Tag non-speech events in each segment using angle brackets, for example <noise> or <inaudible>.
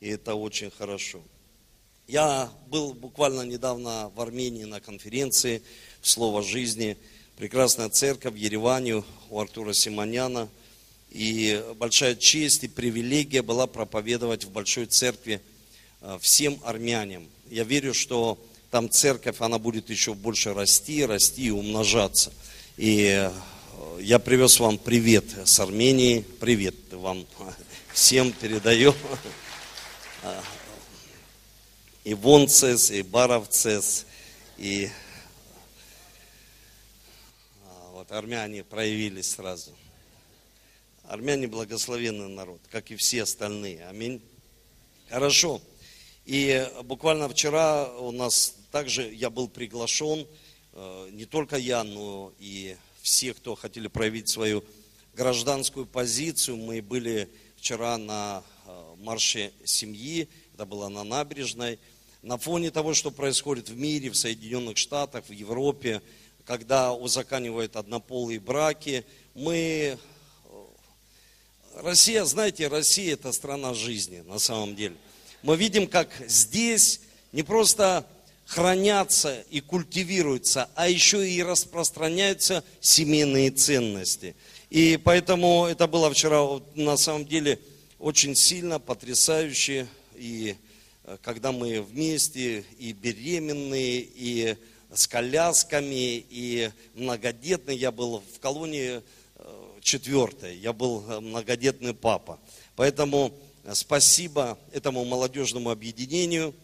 И это очень хорошо. Я был буквально недавно в Армении на конференции «Слово жизни». Прекрасная церковь в Ереване у Артура Симоняна. И большая честь и привилегия была проповедовать в большой церкви э, всем армянам. Я верю, что там церковь, она будет еще больше расти, расти и умножаться. И э, я привез вам привет с Армении. Привет вам <laughs> всем передаю. <laughs> И Вонцес, и Баровцес, и а, вот армяне проявились сразу. Армяне благословенный народ, как и все остальные. Аминь. Хорошо. И буквально вчера у нас также я был приглашен, э, не только я, но и все, кто хотели проявить свою гражданскую позицию. Мы были вчера на марше семьи, это было на набережной. На фоне того, что происходит в мире, в Соединенных Штатах, в Европе, когда узаканивают однополые браки, мы Россия, знаете, Россия это страна жизни на самом деле. Мы видим, как здесь не просто хранятся и культивируются, а еще и распространяются семейные ценности. И поэтому это было вчера на самом деле очень сильно, потрясающе. И э, когда мы вместе и беременные, и с колясками, и многодетные, я был в колонии четвертое. Я был э, многодетный папа. Поэтому э, спасибо этому молодежному объединению,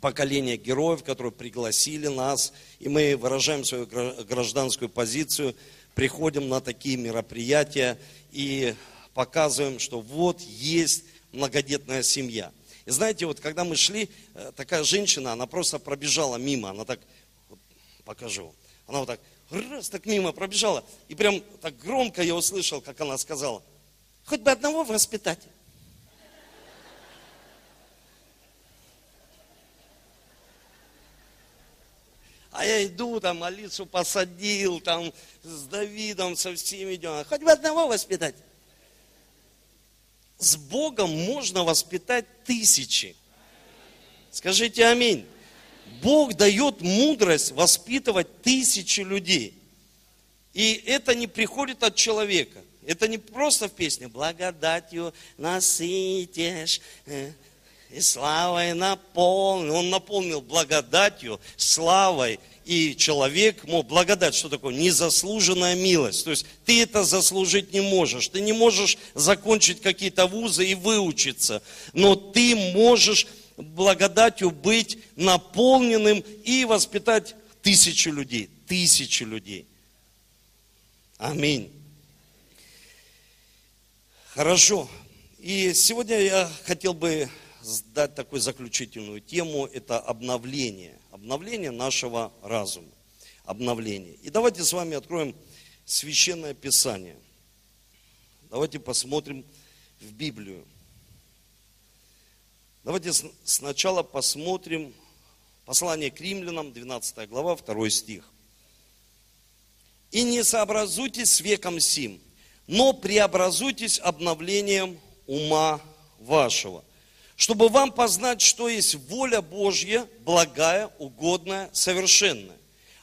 поколение героев, которые пригласили нас. И мы выражаем свою гражданскую позицию, приходим на такие мероприятия и показываем, что вот есть многодетная семья. И знаете, вот когда мы шли, э, такая женщина, она просто пробежала мимо, она так, вот, покажу, она вот так раз так мимо пробежала. И прям так громко я услышал, как она сказала, хоть бы одного воспитать. А я иду, там Алису посадил, там с Давидом, со всеми идем. Хоть бы одного воспитать. С Богом можно воспитать тысячи. Скажите аминь. Бог дает мудрость воспитывать тысячи людей. И это не приходит от человека. Это не просто в песне «Благодатью насытишь, э, и славой наполнил». Он наполнил благодатью, славой, и человек мог благодать, что такое? Незаслуженная милость. То есть ты это заслужить не можешь. Ты не можешь закончить какие-то вузы и выучиться. Но ты можешь благодатью быть наполненным и воспитать тысячу людей. Тысячу людей. Аминь. Хорошо. И сегодня я хотел бы дать такую заключительную тему. Это обновление. Обновление нашего разума. Обновление. И давайте с вами откроем Священное Писание. Давайте посмотрим в Библию. Давайте сначала посмотрим послание к римлянам, 12 глава, 2 стих. «И не сообразуйтесь с веком сим, но преобразуйтесь обновлением ума вашего, чтобы вам познать, что есть воля Божья, благая, угодная, совершенная.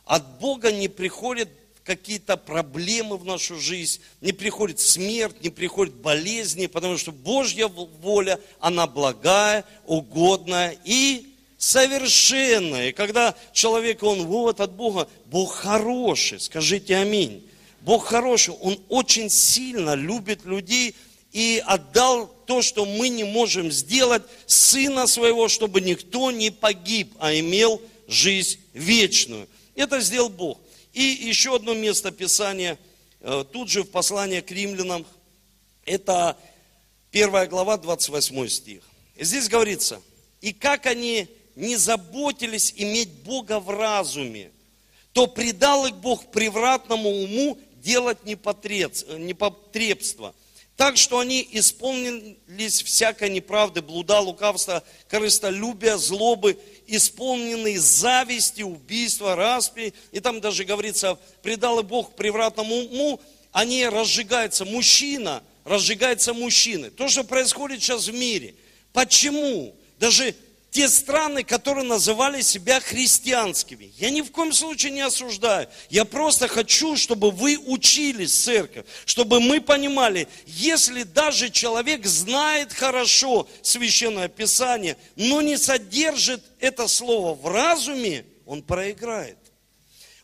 От Бога не приходит какие-то проблемы в нашу жизнь, не приходит смерть, не приходит болезни, потому что Божья воля, она благая, угодная и совершенная. И когда человек, он вот от Бога, Бог хороший, скажите аминь. Бог хороший, Он очень сильно любит людей и отдал то, что мы не можем сделать, Сына Своего, чтобы никто не погиб, а имел жизнь вечную. Это сделал Бог. И еще одно место Писания, э, тут же в послании к римлянам, это первая глава, 28 стих. Здесь говорится, и как они не заботились иметь Бога в разуме, то предал их Бог превратному уму делать непотребство. Так что они исполнились всякой неправды, блуда, лукавства, корыстолюбия, злобы исполненные зависти, убийства, распри. И там даже говорится, предал Бог превратному уму, они разжигаются. Мужчина, разжигается мужчины. То, что происходит сейчас в мире. Почему? Даже те страны, которые называли себя христианскими. Я ни в коем случае не осуждаю. Я просто хочу, чтобы вы учились, церковь, чтобы мы понимали, если даже человек знает хорошо священное писание, но не содержит это слово в разуме, он проиграет.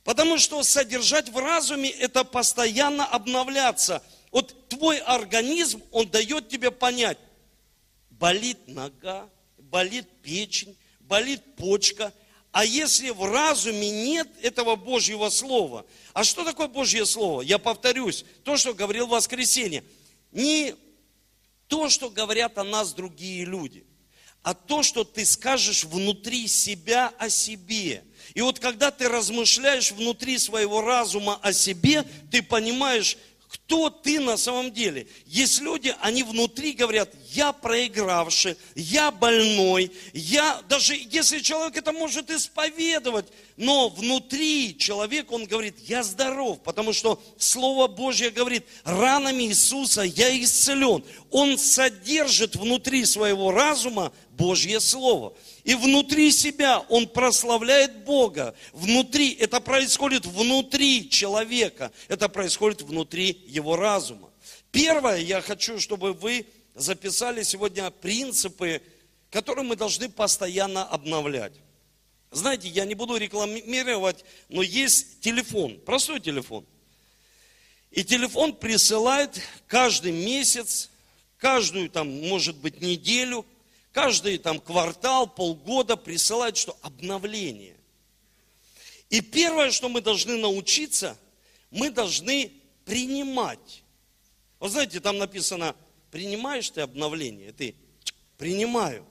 Потому что содержать в разуме – это постоянно обновляться. Вот твой организм, он дает тебе понять, болит нога, болит печень, болит почка. А если в разуме нет этого Божьего Слова, а что такое Божье Слово? Я повторюсь, то, что говорил в воскресенье. Не то, что говорят о нас другие люди, а то, что ты скажешь внутри себя о себе. И вот когда ты размышляешь внутри своего разума о себе, ты понимаешь, кто ты на самом деле. Есть люди, они внутри говорят, я проигравший, я больной, я, даже если человек это может исповедовать, но внутри человек, он говорит, я здоров, потому что Слово Божье говорит, ранами Иисуса я исцелен. Он содержит внутри своего разума Божье Слово. И внутри себя он прославляет Бога. Внутри, это происходит внутри человека. Это происходит внутри его разума. Первое, я хочу, чтобы вы записали сегодня принципы, которые мы должны постоянно обновлять. Знаете, я не буду рекламировать, но есть телефон, простой телефон. И телефон присылает каждый месяц, каждую там, может быть, неделю каждый там квартал, полгода присылают что? Обновление. И первое, что мы должны научиться, мы должны принимать. Вот знаете, там написано, принимаешь ты обновление? Ты принимаю,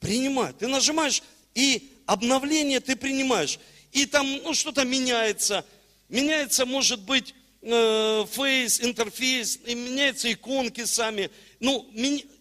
принимаю. Ты нажимаешь, и обновление ты принимаешь. И там ну, что-то меняется. Меняется, может быть, э, фейс, интерфейс, и меняются иконки сами. Ну,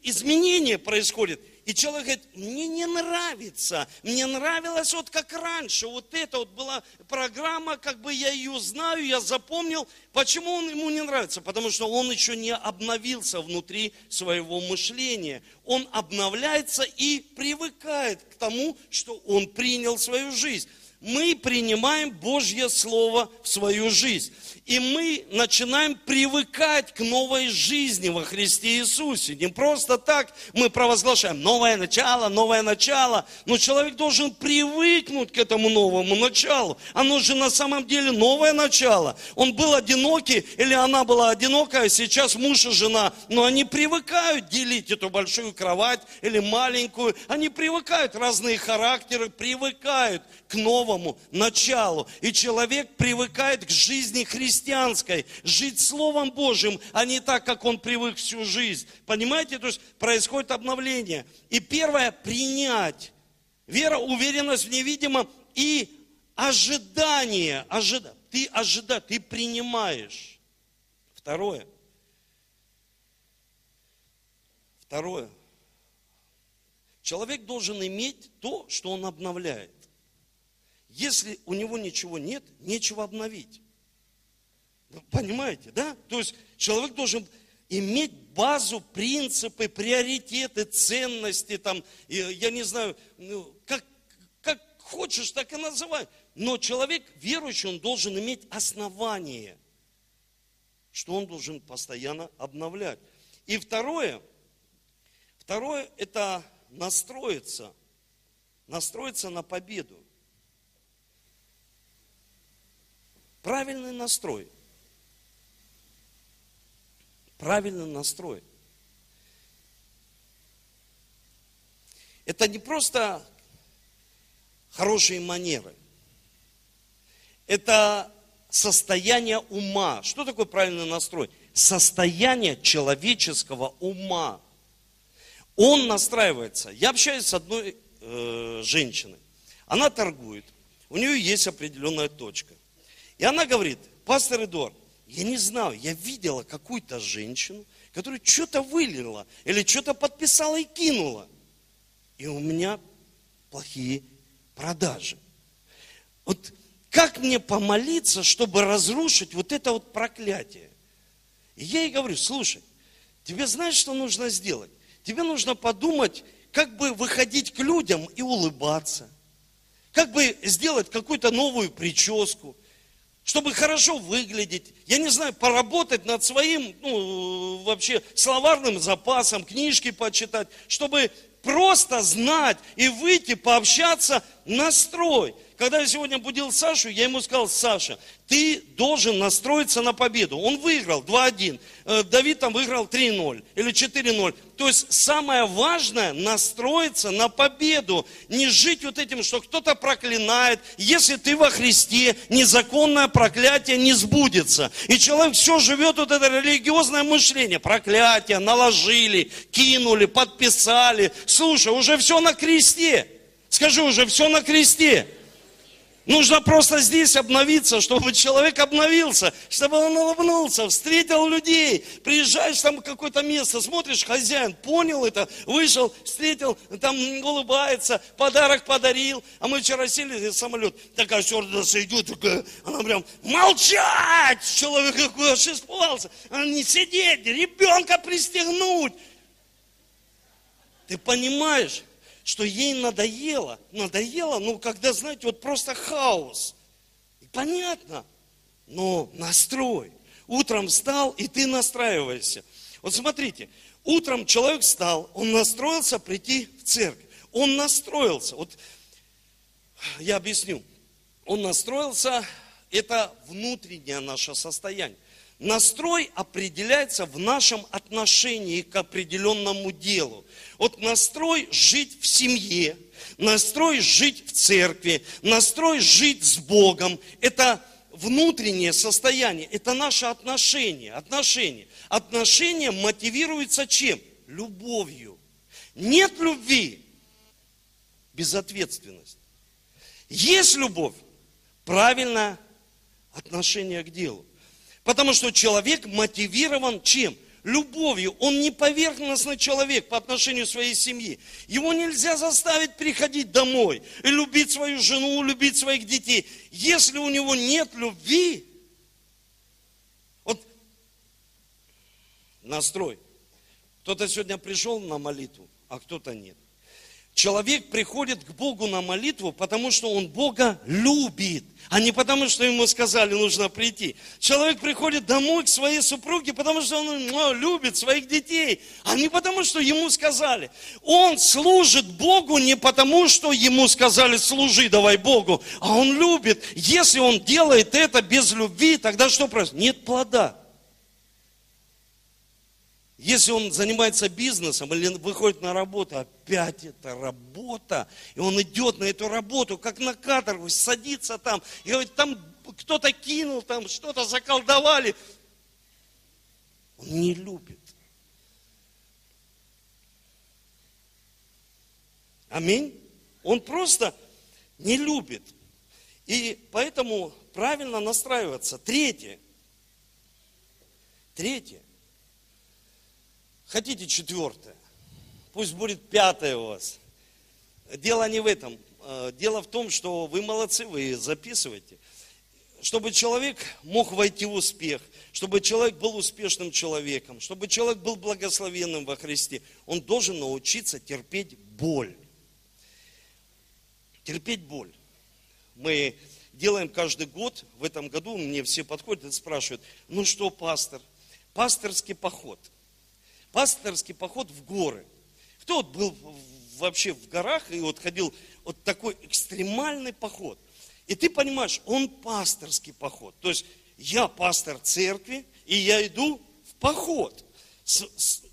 изменения происходят. И человек говорит, мне не нравится, мне нравилось вот как раньше, вот это вот была программа, как бы я ее знаю, я запомнил. Почему он ему не нравится? Потому что он еще не обновился внутри своего мышления. Он обновляется и привыкает к тому, что он принял свою жизнь мы принимаем Божье Слово в свою жизнь. И мы начинаем привыкать к новой жизни во Христе Иисусе. Не просто так мы провозглашаем новое начало, новое начало. Но человек должен привыкнуть к этому новому началу. Оно же на самом деле новое начало. Он был одинокий или она была одинокая, сейчас муж и жена. Но они привыкают делить эту большую кровать или маленькую. Они привыкают, разные характеры привыкают к новому началу. И человек привыкает к жизни христианства христианской, жить Словом Божьим, а не так, как он привык всю жизнь. Понимаете? То есть происходит обновление. И первое, принять. Вера, уверенность в невидимом и ожидание. Ожида... Ты ожидаешь, ты принимаешь. Второе. Второе. Человек должен иметь то, что он обновляет. Если у него ничего нет, нечего обновить. Понимаете, да? То есть человек должен иметь базу, принципы, приоритеты, ценности, там, я не знаю, ну, как, как хочешь, так и называй. Но человек верующий, он должен иметь основание, что он должен постоянно обновлять. И второе, второе это настроиться, настроиться на победу. Правильный настрой – правильный настрой. Это не просто хорошие манеры. Это состояние ума. Что такое правильный настрой? Состояние человеческого ума. Он настраивается. Я общаюсь с одной э, женщиной. Она торгует. У нее есть определенная точка. И она говорит, пастор Эдуард, я не знаю, я видела какую-то женщину, которая что-то вылила или что-то подписала и кинула. И у меня плохие продажи. Вот как мне помолиться, чтобы разрушить вот это вот проклятие? И я ей говорю, слушай, тебе знаешь, что нужно сделать? Тебе нужно подумать, как бы выходить к людям и улыбаться. Как бы сделать какую-то новую прическу, чтобы хорошо выглядеть. Я не знаю, поработать над своим, ну, вообще, словарным запасом, книжки почитать, чтобы просто знать и выйти, пообщаться, настрой. Когда я сегодня будил Сашу, я ему сказал, Саша, ты должен настроиться на победу. Он выиграл 2-1. Э, Давид там выиграл 3-0 или 4-0. То есть самое важное настроиться на победу. Не жить вот этим, что кто-то проклинает. Если ты во Христе, незаконное проклятие не сбудется. И человек все живет вот это религиозное мышление. Проклятие наложили, кинули, подписали. Слушай, уже все на кресте. Скажи, уже все на кресте. Нужно просто здесь обновиться, чтобы человек обновился, чтобы он улыбнулся, встретил людей. Приезжаешь там в какое-то место, смотришь, хозяин понял это, вышел, встретил, там улыбается, подарок подарил. А мы вчера сели в самолет, такая стюардесса идет, такая, она прям, молчать! Человек какой аж испугался. А не сидеть, ребенка пристегнуть. Ты понимаешь? Что ей надоело, надоело, ну, когда, знаете, вот просто хаос. Понятно, но настрой. Утром встал, и ты настраиваешься. Вот смотрите, утром человек встал, он настроился прийти в церковь. Он настроился. Вот я объясню. Он настроился, это внутреннее наше состояние. Настрой определяется в нашем отношении к определенному делу. Вот настрой жить в семье, настрой жить в церкви, настрой жить с Богом, это внутреннее состояние, это наше отношение, отношение. Отношение мотивируется чем? Любовью. Нет любви, безответственность. Есть любовь, правильное отношение к делу. Потому что человек мотивирован чем? Любовью. Он не поверхностный человек по отношению к своей семье. Его нельзя заставить приходить домой и любить свою жену, любить своих детей. Если у него нет любви, вот настрой. Кто-то сегодня пришел на молитву, а кто-то нет. Человек приходит к Богу на молитву, потому что он Бога любит, а не потому, что ему сказали, нужно прийти. Человек приходит домой к своей супруге, потому что он ну, любит своих детей, а не потому, что ему сказали. Он служит Богу не потому, что ему сказали, служи давай Богу, а он любит. Если он делает это без любви, тогда что происходит? Нет плода. Если он занимается бизнесом или выходит на работу, опять это работа, и он идет на эту работу, как на каторгу, садится там, и говорит, там кто-то кинул, там что-то заколдовали. Он не любит. Аминь. Он просто не любит. И поэтому правильно настраиваться. Третье. Третье. Хотите четвертое? Пусть будет пятое у вас. Дело не в этом. Э, дело в том, что вы молодцы, вы записываете. Чтобы человек мог войти в успех, чтобы человек был успешным человеком, чтобы человек был благословенным во Христе, он должен научиться терпеть боль. Терпеть боль. Мы делаем каждый год, в этом году мне все подходят и спрашивают, ну что, пастор, пасторский поход – пасторский поход в горы. Кто вот был вообще в горах и вот ходил вот такой экстремальный поход? И ты понимаешь, он пасторский поход. То есть я пастор церкви, и я иду в поход. С, с,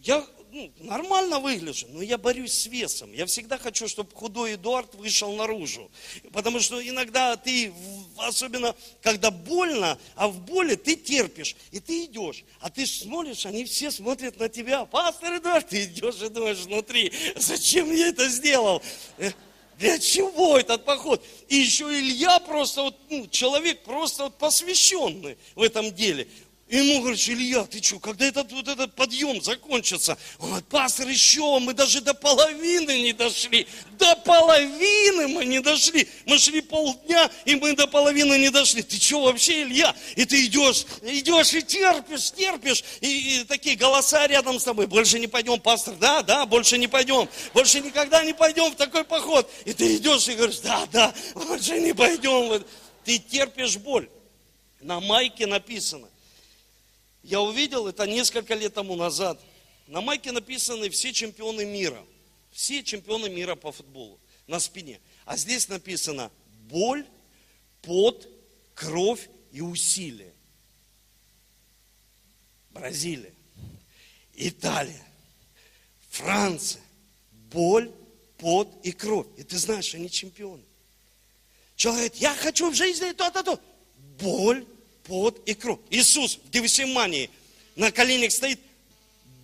я ну, нормально выгляжу, но я борюсь с весом. Я всегда хочу, чтобы худой Эдуард вышел наружу. Потому что иногда ты, особенно когда больно, а в боли ты терпишь, и ты идешь. А ты смотришь, они все смотрят на тебя. Пастор Эдуард, ты идешь и думаешь внутри, зачем я это сделал? Э, для чего этот поход? И еще Илья просто, вот, ну, человек просто вот посвященный в этом деле. И ему говорят, Илья, ты что, когда этот, вот этот подъем закончится? Он говорит, пастор, еще, мы даже до половины не дошли. До половины мы не дошли. Мы шли полдня, и мы до половины не дошли. Ты что вообще, Илья? И ты идешь, идешь и терпишь, терпишь. И, и такие голоса рядом с тобой. Больше не пойдем, пастор. Да, да, больше не пойдем. Больше никогда не пойдем в такой поход. И ты идешь и говоришь, да, да, больше не пойдем. Ты терпишь боль. На майке написано, я увидел это несколько лет тому назад. На майке написаны все чемпионы мира. Все чемпионы мира по футболу на спине. А здесь написано боль, пот, кровь и усилие. Бразилия, Италия, Франция. Боль, пот и кровь. И ты знаешь, они чемпионы. Человек говорит, я хочу в жизни то-то, то. Боль, пот и кровь. Иисус в Гефсимании на коленях стоит.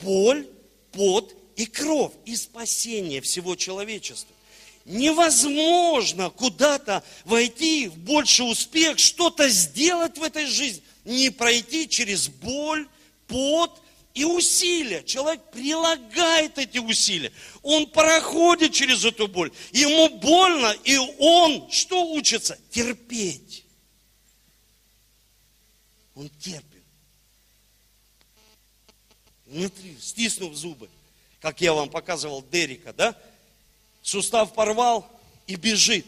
Боль, пот и кровь. И спасение всего человечества. Невозможно куда-то войти в больший успех, что-то сделать в этой жизни, не пройти через боль, пот и усилия. Человек прилагает эти усилия. Он проходит через эту боль. Ему больно, и он что учится? Терпеть. Он терпит. Внутри, стиснув зубы, как я вам показывал Дерека, да? Сустав порвал и бежит.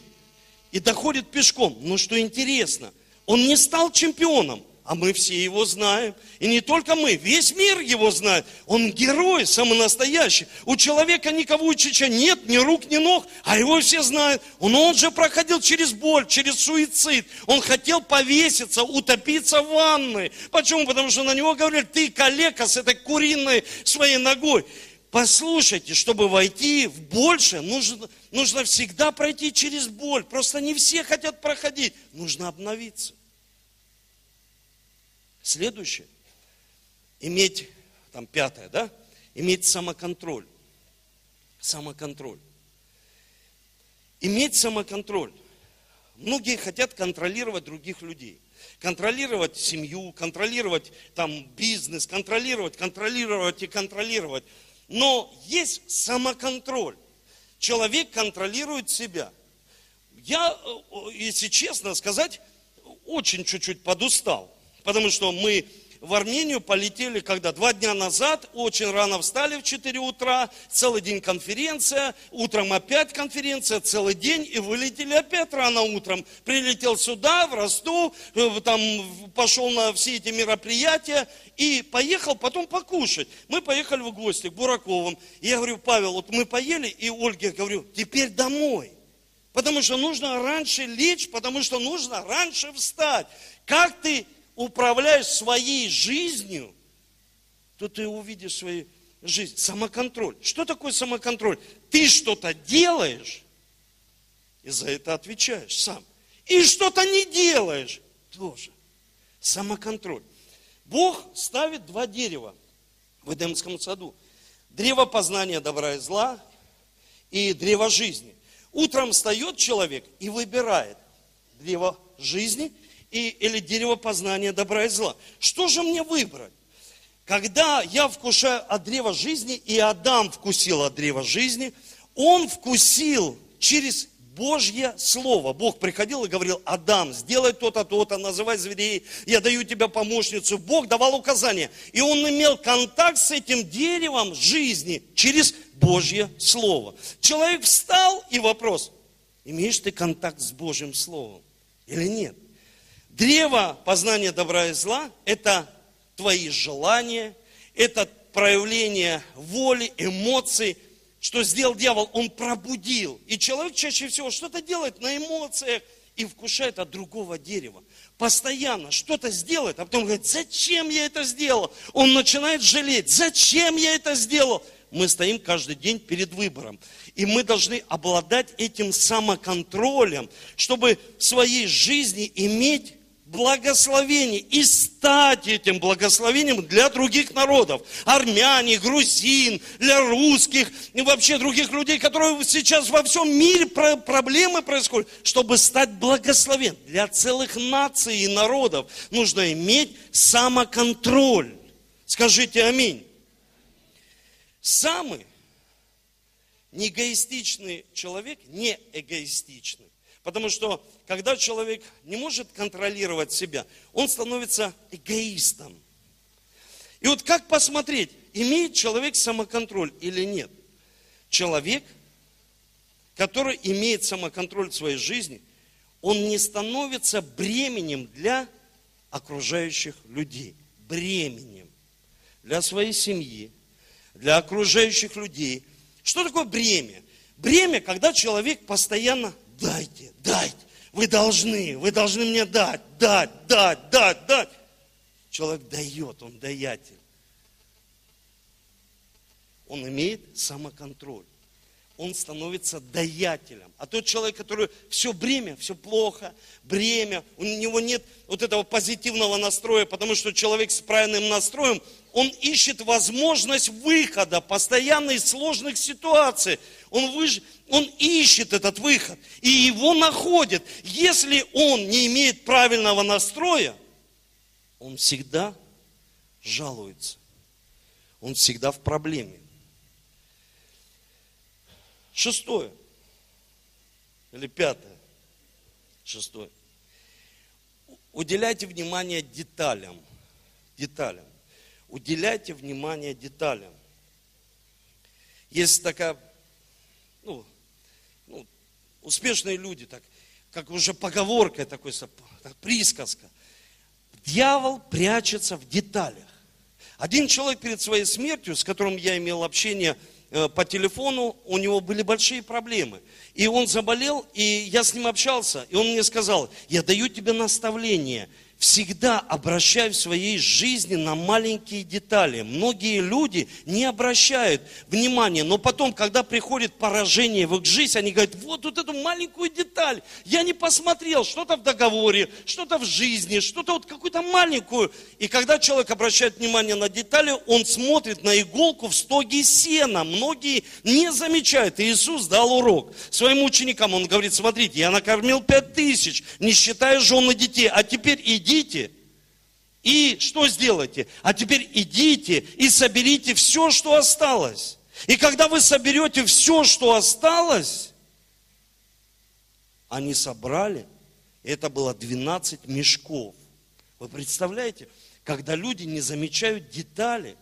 И доходит пешком. Но что интересно, он не стал чемпионом. А мы все его знаем. И не только мы, весь мир его знает. Он герой, самый настоящий. У человека никого учича нет, ни рук, ни ног, а его все знают. Он, он же проходил через боль, через суицид. Он хотел повеситься, утопиться в ванной. Почему? Потому что на него говорили, ты калека с этой куриной своей ногой. Послушайте, чтобы войти в больше, нужно, нужно всегда пройти через боль. Просто не все хотят проходить. Нужно обновиться. Следующее. Иметь, там пятое, да? Иметь самоконтроль. Самоконтроль. Иметь самоконтроль. Многие хотят контролировать других людей. Контролировать семью, контролировать там бизнес, контролировать, контролировать и контролировать. Но есть самоконтроль. Человек контролирует себя. Я, э, если честно сказать, очень чуть-чуть подустал. Потому что мы в Армению полетели, когда два дня назад, очень рано встали в 4 утра, целый день конференция, утром опять конференция, целый день, и вылетели опять рано утром. Прилетел сюда, в Ростов, э, там пошел на все эти мероприятия и поехал потом покушать. Мы поехали в гости к Бураковым. И я говорю, Павел, вот мы поели, и Ольге говорю, теперь домой. Потому что нужно раньше лечь, потому что нужно раньше встать. Как ты управляешь своей жизнью, то ты увидишь свою жизнь. Самоконтроль. Что такое самоконтроль? Ты что-то делаешь, и за это отвечаешь сам. И что-то не делаешь тоже. Самоконтроль. Бог ставит два дерева в Эдемском саду. Древо познания добра и зла и древо жизни. Утром встает человек и выбирает древо жизни и, или дерево познания добра и зла. Что же мне выбрать? Когда я вкушаю от древа жизни, и Адам вкусил от древа жизни, он вкусил через Божье Слово. Бог приходил и говорил, Адам, сделай то-то, то-то, называй зверей, я даю тебе помощницу. Бог давал указания. И он имел контакт с этим деревом жизни через Божье Слово. Человек встал, и вопрос, имеешь ты контакт с Божьим Словом или нет? Древо познания добра и зла – это твои желания, это проявление воли, эмоций. Что сделал дьявол? Он пробудил. И человек чаще всего что-то делает на эмоциях и вкушает от другого дерева. Постоянно что-то сделает, а потом говорит, зачем я это сделал? Он начинает жалеть, зачем я это сделал? Мы стоим каждый день перед выбором. И мы должны обладать этим самоконтролем, чтобы в своей жизни иметь благословение и стать этим благословением для других народов. Армяне, грузин, для русских и вообще других людей, которые сейчас во всем мире проблемы происходят, чтобы стать благословен. Для целых наций и народов нужно иметь самоконтроль. Скажите аминь. Самый неэгоистичный человек, не эгоистичный, Потому что, когда человек не может контролировать себя, он становится эгоистом. И вот как посмотреть, имеет человек самоконтроль или нет? Человек, который имеет самоконтроль в своей жизни, он не становится бременем для окружающих людей. Бременем для своей семьи, для окружающих людей. Что такое бремя? Бремя, когда человек постоянно дайте, дайте, вы должны, вы должны мне дать, дать, дать, дать, дать. Человек дает, он даятель. Он имеет самоконтроль. Он становится даятелем. А тот человек, который все бремя, все плохо, бремя, у него нет вот этого позитивного настроя, потому что человек с правильным настроем, он ищет возможность выхода постоянно из сложных ситуаций. Он, выж... он ищет этот выход и его находит. Если он не имеет правильного настроя, он всегда жалуется. Он всегда в проблеме. Шестое. Или пятое. Шестое. Уделяйте внимание деталям. Деталям. Уделяйте внимание деталям. Есть такая ну, ну, успешные люди, так, как уже поговорка такой, так, присказка. Дьявол прячется в деталях. Один человек перед своей смертью, с которым я имел общение по телефону, у него были большие проблемы. И он заболел, и я с ним общался, и он мне сказал, я даю тебе наставление – всегда обращай в своей жизни на маленькие детали. Многие люди не обращают внимания, но потом, когда приходит поражение в их жизнь, они говорят, вот, вот эту маленькую деталь, я не посмотрел, что-то в договоре, что-то в жизни, что-то вот какую-то маленькую. И когда человек обращает внимание на детали, он смотрит на иголку в стоге сена. Многие не замечают. И Иисус дал урок своим ученикам. Он говорит, смотрите, я накормил пять тысяч, не считая жены детей, а теперь иди идите и что сделайте? А теперь идите и соберите все, что осталось. И когда вы соберете все, что осталось, они собрали, это было 12 мешков. Вы представляете, когда люди не замечают детали,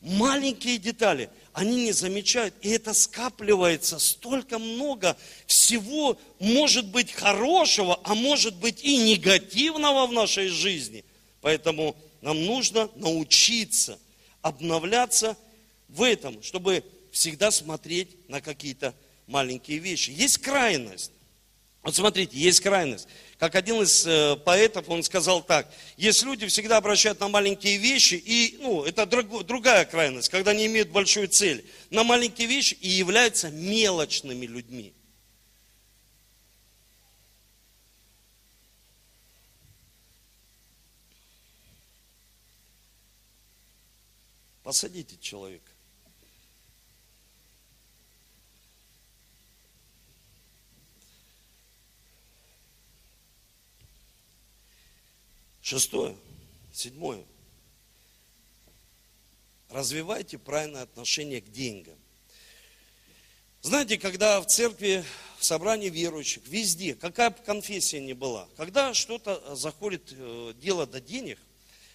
маленькие детали, они не замечают, и это скапливается столько много всего, может быть хорошего, а может быть и негативного в нашей жизни. Поэтому нам нужно научиться обновляться в этом, чтобы всегда смотреть на какие-то маленькие вещи. Есть крайность. Вот смотрите, есть крайность. Как один из э, поэтов, он сказал так, есть люди всегда обращают на маленькие вещи, и, ну, это друг, другая крайность, когда они имеют большую цель, на маленькие вещи и являются мелочными людьми. Посадите человека. Шестое, седьмое. Развивайте правильное отношение к деньгам. Знаете, когда в церкви, в собрании верующих, везде, какая бы конфессия ни была, когда что-то заходит, э, дело до денег,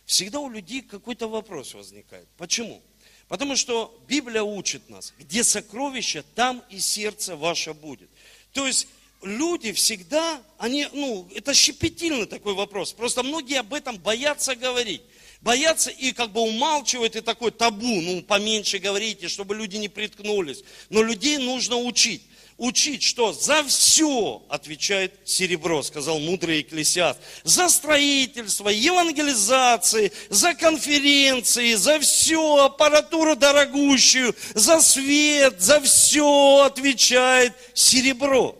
всегда у людей какой-то вопрос возникает. Почему? Потому что Библия учит нас, где сокровище, там и сердце ваше будет. То есть люди всегда, они, ну, это щепетильный такой вопрос. Просто многие об этом боятся говорить. Боятся и как бы умалчивают, и такой табу, ну, поменьше говорите, чтобы люди не приткнулись. Но людей нужно учить. Учить, что за все отвечает серебро, сказал мудрый экклесиаст. За строительство, евангелизации, за конференции, за все, аппаратуру дорогущую, за свет, за все отвечает серебро.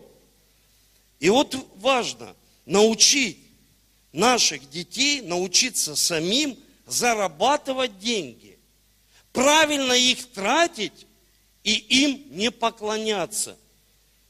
И вот важно научить наших детей научиться самим зарабатывать деньги, правильно их тратить и им не поклоняться.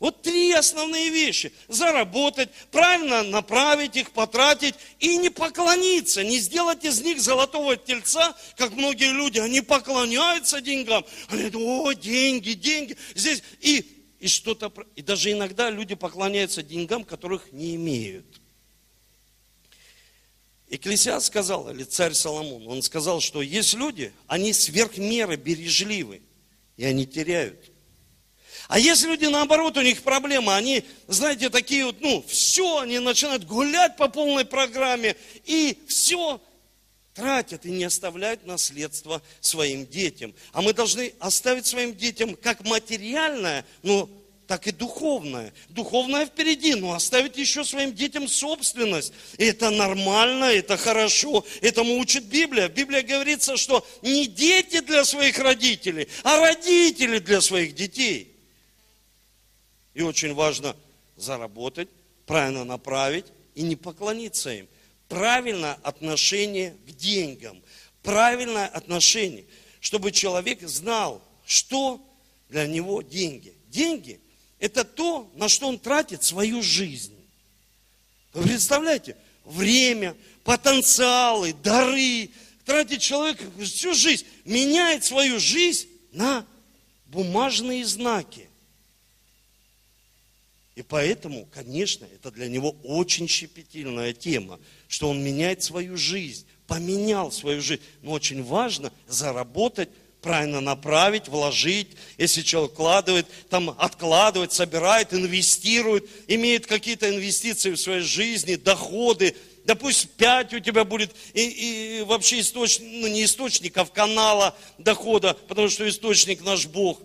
Вот три основные вещи. Заработать, правильно направить их, потратить и не поклониться, не сделать из них золотого тельца, как многие люди, они поклоняются деньгам. Они думают, о, деньги, деньги. Здесь и, и что-то, и даже иногда люди поклоняются деньгам, которых не имеют. Экклесиаст сказал, или царь Соломон, он сказал, что есть люди, они сверх меры бережливы, и они теряют. А есть люди, наоборот, у них проблема, они, знаете, такие вот, ну, все, они начинают гулять по полной программе, и все тратят и не оставляют наследство своим детям. А мы должны оставить своим детям как материальное, но так и духовное. Духовное впереди, но оставить еще своим детям собственность. И это нормально, это хорошо, этому учит Библия. В Библии говорится, что не дети для своих родителей, а родители для своих детей. И очень важно заработать, правильно направить и не поклониться им. Правильное отношение к деньгам. Правильное отношение, чтобы человек знал, что для него деньги. Деньги – это то, на что он тратит свою жизнь. Вы представляете? Время, потенциалы, дары. Тратит человек всю жизнь, меняет свою жизнь на бумажные знаки. И поэтому, конечно, это для него очень щепетильная тема, что он меняет свою жизнь, поменял свою жизнь. Но очень важно заработать, правильно направить, вложить. Если человек вкладывает, там откладывает, собирает, инвестирует, имеет какие-то инвестиции в своей жизни, доходы, да пусть пять у тебя будет, и, и вообще источник, ну не источник, а канала дохода, потому что источник наш Бог.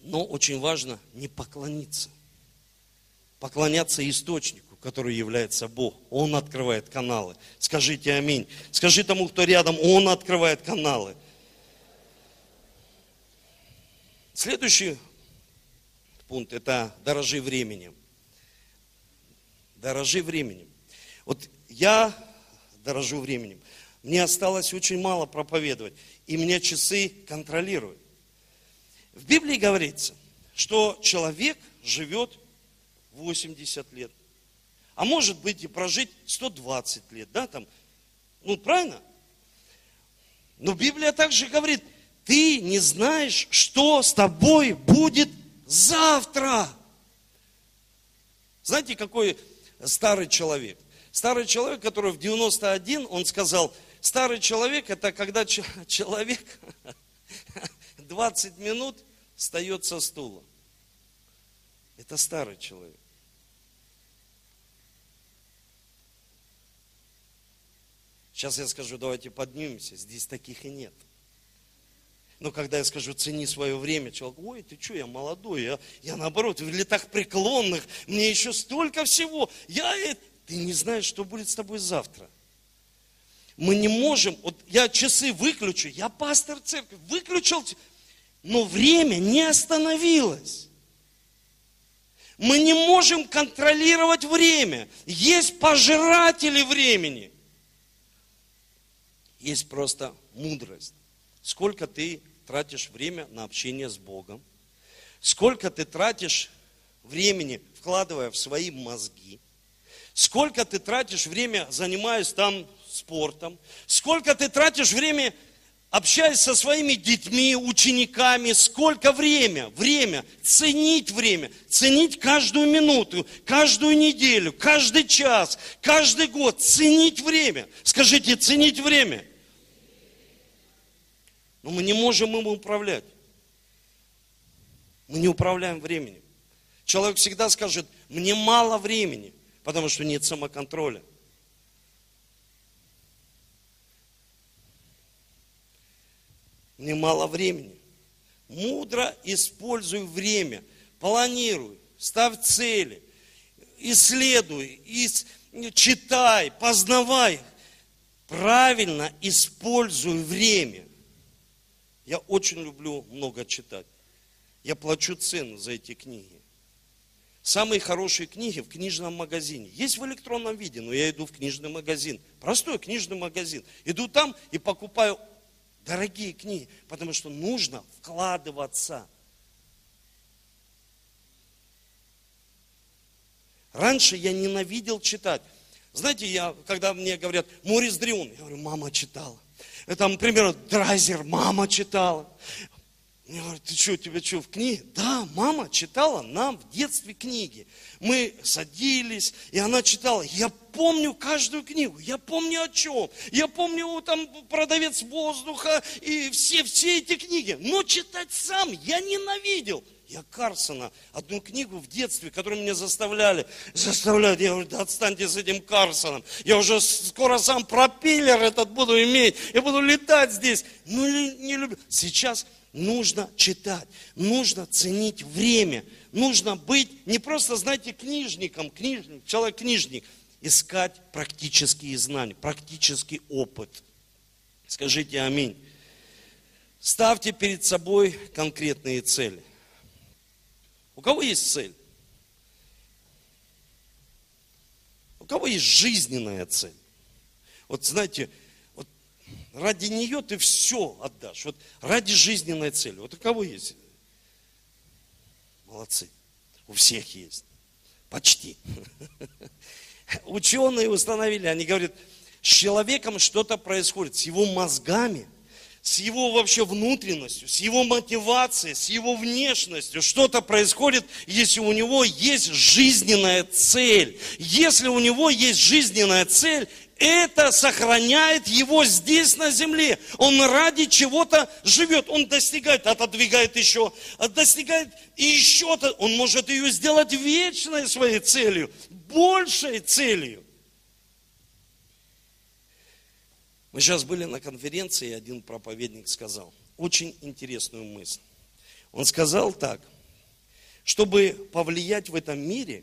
Но очень важно не поклониться поклоняться источнику, который является Бог. Он открывает каналы. Скажите аминь. Скажи тому, кто рядом, Он открывает каналы. Следующий пункт – это дорожи временем. Дорожи временем. Вот я дорожу временем. Мне осталось очень мало проповедовать, и меня часы контролируют. В Библии говорится, что человек живет 80 лет. А может быть и прожить 120 лет, да, там. Ну, правильно? Но Библия также говорит, ты не знаешь, что с тобой будет завтра. Знаете, какой старый человек? Старый человек, который в 91, он сказал, старый человек это когда человек <laughs> 20 минут встает со стула. Это старый человек. Сейчас я скажу, давайте поднимемся. Здесь таких и нет. Но когда я скажу, цени свое время, человек, ой, ты что, я молодой, я, я наоборот, в летах преклонных, мне еще столько всего. Я, ты не знаешь, что будет с тобой завтра. Мы не можем, вот я часы выключу, я пастор церкви, выключил, но время не остановилось. Мы не можем контролировать время. Есть пожиратели времени – есть просто мудрость. Сколько ты тратишь время на общение с Богом, сколько ты тратишь времени, вкладывая в свои мозги, сколько ты тратишь время, занимаясь там спортом, сколько ты тратишь время, общаясь со своими детьми, учениками, сколько время, время, ценить время, ценить каждую минуту, каждую неделю, каждый час, каждый год, ценить время. Скажите, ценить время. Но мы не можем им управлять. Мы не управляем временем. Человек всегда скажет, мне мало времени, потому что нет самоконтроля. Мне мало времени. Мудро используй время, планируй, ставь цели, исследуй, ис... читай, познавай. Правильно используй время. Я очень люблю много читать. Я плачу цену за эти книги. Самые хорошие книги в книжном магазине. Есть в электронном виде, но я иду в книжный магазин. Простой книжный магазин. Иду там и покупаю дорогие книги, потому что нужно вкладываться. Раньше я ненавидел читать. Знаете, я, когда мне говорят, Морис Дрион, я говорю, мама читала. Это, например, Драйзер, мама читала. Я говорю, ты что, тебя что, в книге? Да, мама читала нам в детстве книги. Мы садились, и она читала. Я помню каждую книгу, я помню о чем. Я помню там продавец воздуха и все, все эти книги. Но читать сам я ненавидел. Я Карсона, одну книгу в детстве, которую меня заставляли, заставляют, я говорю, да отстаньте с этим Карсоном, я уже скоро сам пропеллер этот буду иметь, я буду летать здесь. Ну, не люблю. Сейчас нужно читать, нужно ценить время, нужно быть не просто, знаете, книжником, книжник, человек-книжник, искать практические знания, практический опыт. Скажите аминь. Ставьте перед собой конкретные цели. У кого есть цель? У кого есть жизненная цель? Вот знаете, Ради нее ты все отдашь. Вот ради жизненной цели. Вот у кого есть? Молодцы. У всех есть. Почти. <laughs> Ученые установили, они говорят, с человеком что-то происходит, с его мозгами, с его вообще внутренностью, с его мотивацией, с его внешностью. Что-то происходит, если у него есть жизненная цель. Если у него есть жизненная цель, это сохраняет его здесь на земле. Он ради чего-то живет. Он достигает, отодвигает еще, достигает и еще-то. Он может ее сделать вечной своей целью, большей целью. Мы сейчас были на конференции, и один проповедник сказал очень интересную мысль. Он сказал так, чтобы повлиять в этом мире,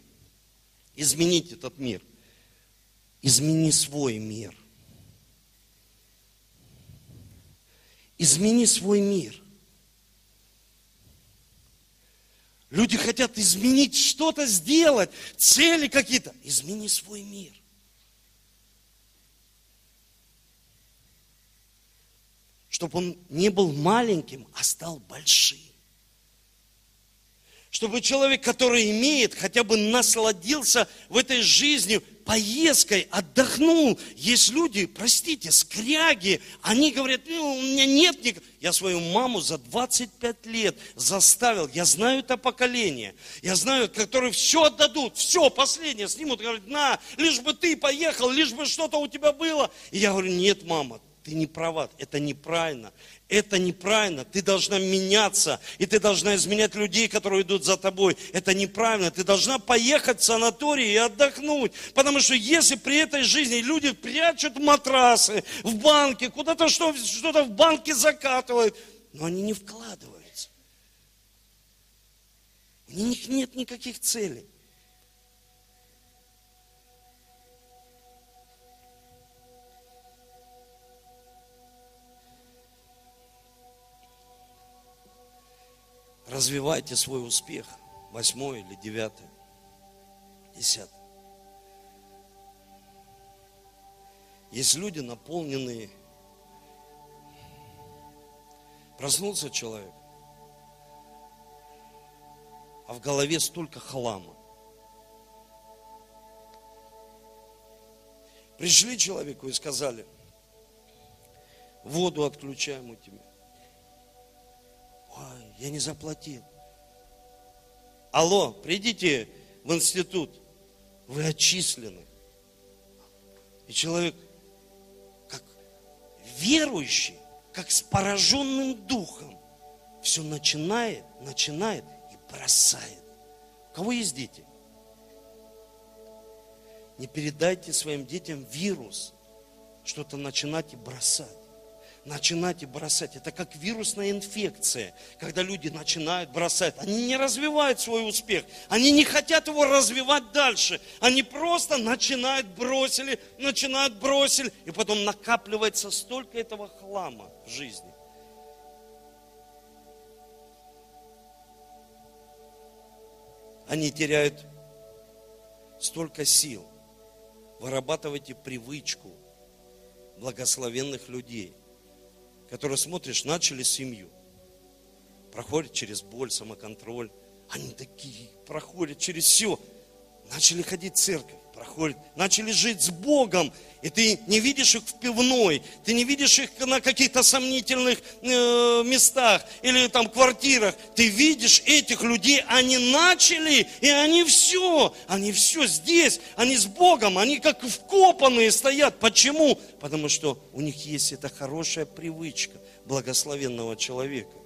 изменить этот мир – Измени свой мир. Измени свой мир. Люди хотят изменить что-то, сделать, цели какие-то. Измени свой мир. Чтобы он не был маленьким, а стал большим. Чтобы человек, который имеет, хотя бы насладился в этой жизни поездкой отдохнул. Есть люди, простите, скряги, они говорят, ну, у меня нет никак. Я свою маму за 25 лет заставил, я знаю это поколение, я знаю, которые все отдадут, все, последнее снимут, говорят, на, лишь бы ты поехал, лишь бы что-то у тебя было. И я говорю, нет, мама, ты не права, это неправильно. Это неправильно. Ты должна меняться, и ты должна изменять людей, которые идут за тобой. Это неправильно. Ты должна поехать в санаторий и отдохнуть. Потому что если при этой жизни люди прячут матрасы в банке, куда-то что-то в банке закатывают, но они не вкладываются. У них нет никаких целей. Развивайте свой успех. Восьмой или девятый, десятый. Есть люди, наполненные. Проснулся человек, а в голове столько хлама. Пришли человеку и сказали, воду отключаем у тебя. Ой, я не заплатил. Алло, придите в институт, вы отчислены. И человек, как верующий, как с пораженным духом, все начинает, начинает и бросает. У кого есть дети? Не передайте своим детям вирус, что-то начинать и бросать начинать и бросать. Это как вирусная инфекция, когда люди начинают бросать. Они не развивают свой успех, они не хотят его развивать дальше. Они просто начинают бросили, начинают бросили, и потом накапливается столько этого хлама в жизни. Они теряют столько сил. Вырабатывайте привычку благословенных людей, которые, смотришь, начали семью, проходят через боль, самоконтроль, они такие проходят через все, начали ходить в церковь, проходят, начали жить с Богом, и ты не видишь их в пивной, ты не видишь их на каких-то сомнительных э, местах или там квартирах, ты видишь этих людей, они начали, и они все, они все здесь, они с Богом, они как вкопанные стоят. Почему? Потому что у них есть эта хорошая привычка благословенного человека.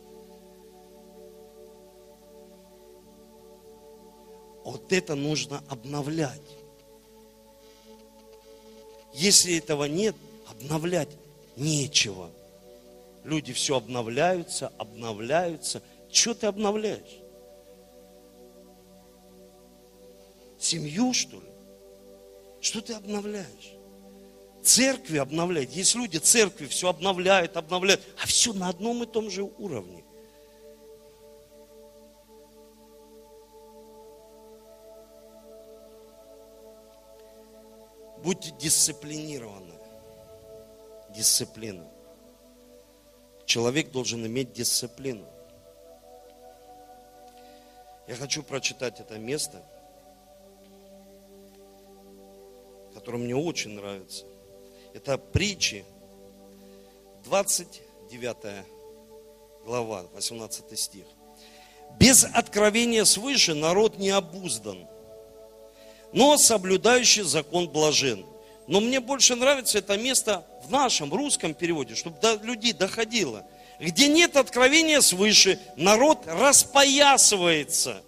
Вот это нужно обновлять. Если этого нет, обновлять нечего. Люди все обновляются, обновляются. Что ты обновляешь? Семью, что ли? Что ты обновляешь? Церкви обновляют. Есть люди, церкви все обновляют, обновляют, а все на одном и том же уровне. Будьте дисциплинированы. Дисциплина. Человек должен иметь дисциплину. Я хочу прочитать это место, которое мне очень нравится. Это притчи, 29 глава, 18 стих. Без откровения свыше народ не обуздан – но соблюдающий закон блажен. Но мне больше нравится это место в нашем русском переводе, чтобы до людей доходило. Где нет откровения свыше, народ распоясывается.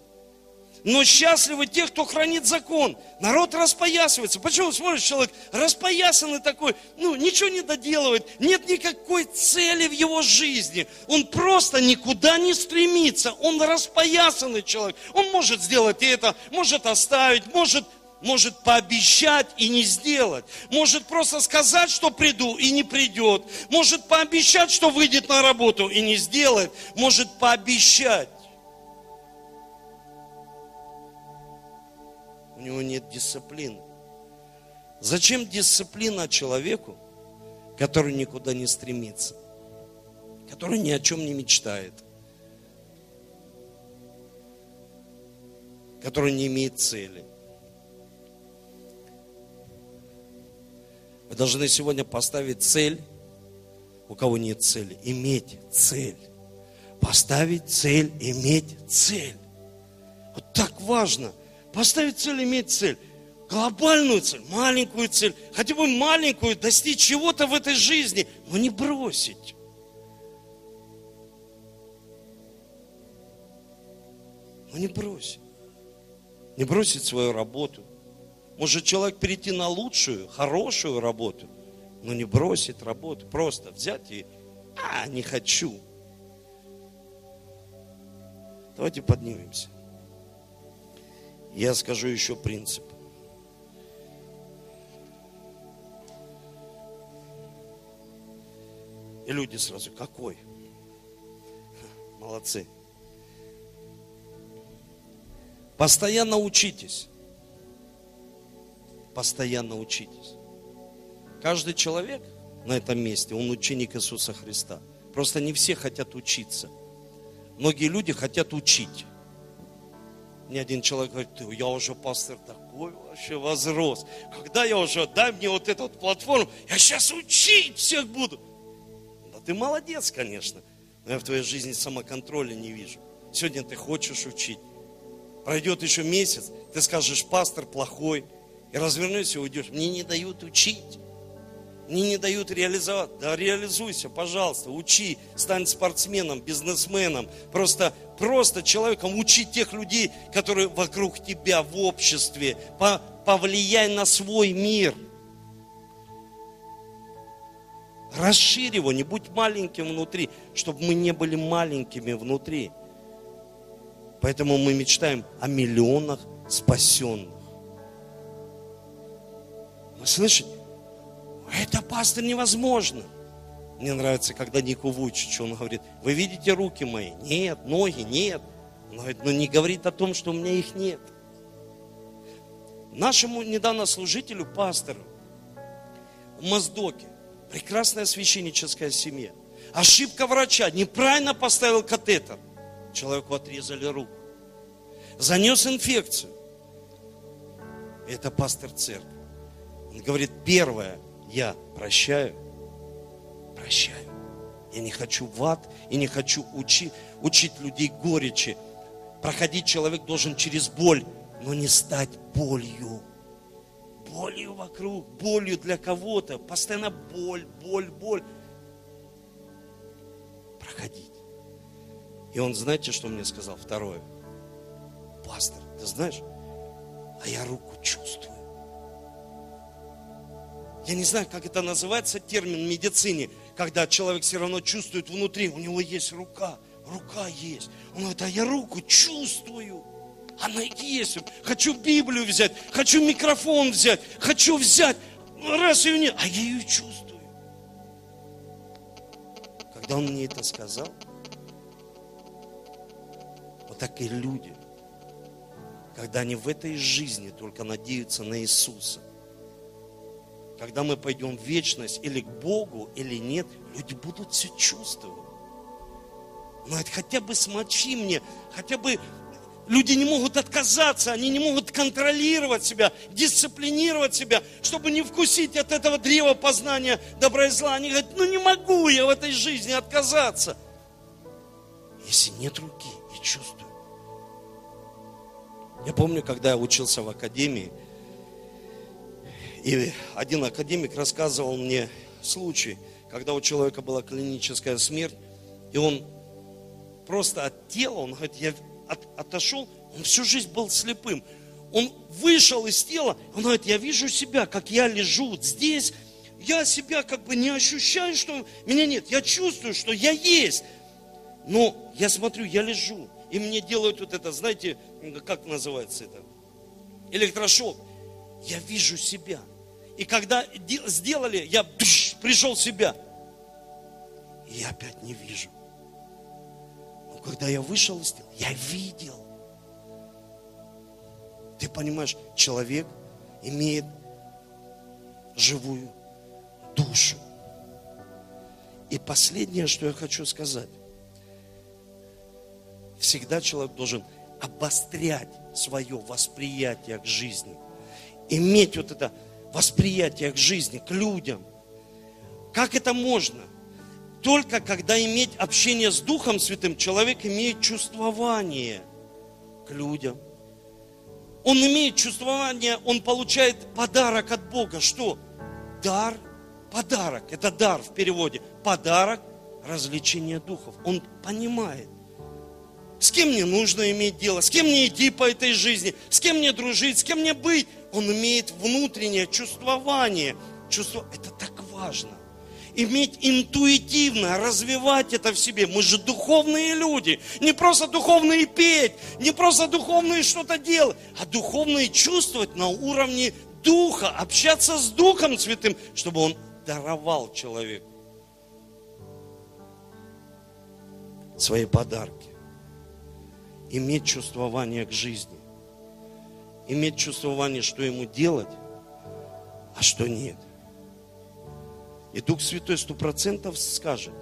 Но счастливы те, кто хранит закон. Народ распоясывается. Почему смотришь, человек распоясанный такой, ну, ничего не доделывает, нет никакой цели в его жизни. Он просто никуда не стремится. Он распоясанный человек. Он может сделать это, может оставить, может может пообещать и не сделать. Может просто сказать, что приду и не придет. Может пообещать, что выйдет на работу и не сделает. Может пообещать. Него нет дисциплины. Зачем дисциплина человеку, который никуда не стремится, который ни о чем не мечтает, который не имеет цели? Вы должны сегодня поставить цель, у кого нет цели, иметь цель. Поставить цель, иметь цель. Вот так важно. Поставить цель, иметь цель. Глобальную цель, маленькую цель, хотя бы маленькую, достичь чего-то в этой жизни, но не бросить. Но не бросить. Не бросить свою работу, может человек перейти на лучшую, хорошую работу, но не бросить работу, просто взять и, а, не хочу. Давайте поднимемся. Я скажу еще принцип. И люди сразу, какой? <laughs> Молодцы. Постоянно учитесь постоянно учитесь. Каждый человек на этом месте, он ученик Иисуса Христа. Просто не все хотят учиться. Многие люди хотят учить. Мне один человек говорит, я уже пастор такой вообще возрос. Когда я уже, дай мне вот эту вот платформу, я сейчас учить всех буду. Да ты молодец, конечно. Но я в твоей жизни самоконтроля не вижу. Сегодня ты хочешь учить. Пройдет еще месяц, ты скажешь, пастор плохой, и развернешься и уйдешь. Мне не дают учить. Мне не дают реализовать. Да реализуйся, пожалуйста, учи, стань спортсменом, бизнесменом, просто, просто человеком, учи тех людей, которые вокруг тебя в обществе, повлияй на свой мир. Расширь его, не будь маленьким внутри, чтобы мы не были маленькими внутри. Поэтому мы мечтаем о миллионах спасенных. Вы слышите? Это, пастор, невозможно. Мне нравится, когда Нику Вуйчич, он говорит, вы видите руки мои? Нет, ноги, нет. Он говорит, но не говорит о том, что у меня их нет. Нашему недавно служителю, пастору, Моздоке, прекрасная священническая семья. Ошибка врача, неправильно поставил катетер. Человеку отрезали руку. Занес инфекцию. Это пастор церкви. Он говорит, первое, я прощаю, прощаю. Я не хочу в ад и не хочу учить, учить людей горечи. Проходить человек должен через боль, но не стать болью. Болью вокруг, болью для кого-то. Постоянно боль, боль, боль. Проходить. И он, знаете, что мне сказал? Второе. Пастор, ты знаешь, а я руку чувствую. Я не знаю, как это называется термин в медицине, когда человек все равно чувствует внутри, у него есть рука, рука есть. Он говорит, а я руку чувствую. Она есть. Хочу Библию взять, хочу микрофон взять, хочу взять. Раз ее нет, а я ее чувствую. Когда он мне это сказал, вот такие люди, когда они в этой жизни только надеются на Иисуса, когда мы пойдем в вечность или к Богу, или нет, люди будут все чувствовать. Но это хотя бы смочи мне, хотя бы люди не могут отказаться, они не могут контролировать себя, дисциплинировать себя, чтобы не вкусить от этого древа познания добра и зла. Они говорят, ну не могу я в этой жизни отказаться. Если нет руки и чувствую. Я помню, когда я учился в академии, и один академик рассказывал мне случай, когда у человека была клиническая смерть, и он просто от тела, он говорит, я от, отошел, он всю жизнь был слепым. Он вышел из тела, он говорит, я вижу себя, как я лежу здесь, я себя как бы не ощущаю, что меня нет. Я чувствую, что я есть. Но я смотрю, я лежу. И мне делают вот это, знаете, как называется это? Электрошок. Я вижу себя. И когда сделали, я пришел в себя. И я опять не вижу. Но когда я вышел из тела, я видел. Ты понимаешь, человек имеет живую душу. И последнее, что я хочу сказать. Всегда человек должен обострять свое восприятие к жизни. Иметь вот это восприятие к жизни, к людям. Как это можно? Только когда иметь общение с Духом Святым, человек имеет чувствование к людям. Он имеет чувствование, он получает подарок от Бога. Что? Дар, подарок. Это дар в переводе. Подарок развлечения духов. Он понимает с кем мне нужно иметь дело, с кем мне идти по этой жизни, с кем мне дружить, с кем мне быть. Он имеет внутреннее чувствование. Чувство, это так важно. Иметь интуитивно, развивать это в себе. Мы же духовные люди. Не просто духовные петь, не просто духовные что-то делать, а духовные чувствовать на уровне Духа, общаться с Духом Святым, чтобы Он даровал человеку свои подарки иметь чувствование к жизни. Иметь чувствование, что ему делать, а что нет. И Дух Святой сто процентов скажет.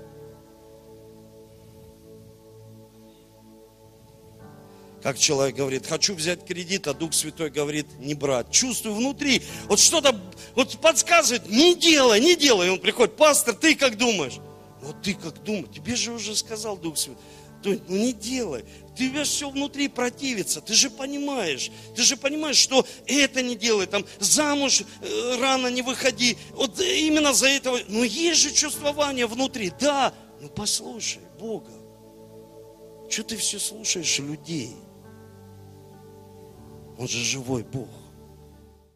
Как человек говорит, хочу взять кредит, а Дух Святой говорит, не брать. Чувствую внутри, вот что-то вот подсказывает, не делай, не делай. И он приходит, пастор, ты как думаешь? Вот ты как думаешь? Тебе же уже сказал Дух Святой. Ну не делай тебе все внутри противится. Ты же понимаешь, ты же понимаешь, что это не делай, там замуж э, рано не выходи. Вот именно за этого. Но есть же чувствование внутри. Да, ну послушай Бога. Что ты все слушаешь людей? Он же живой Бог.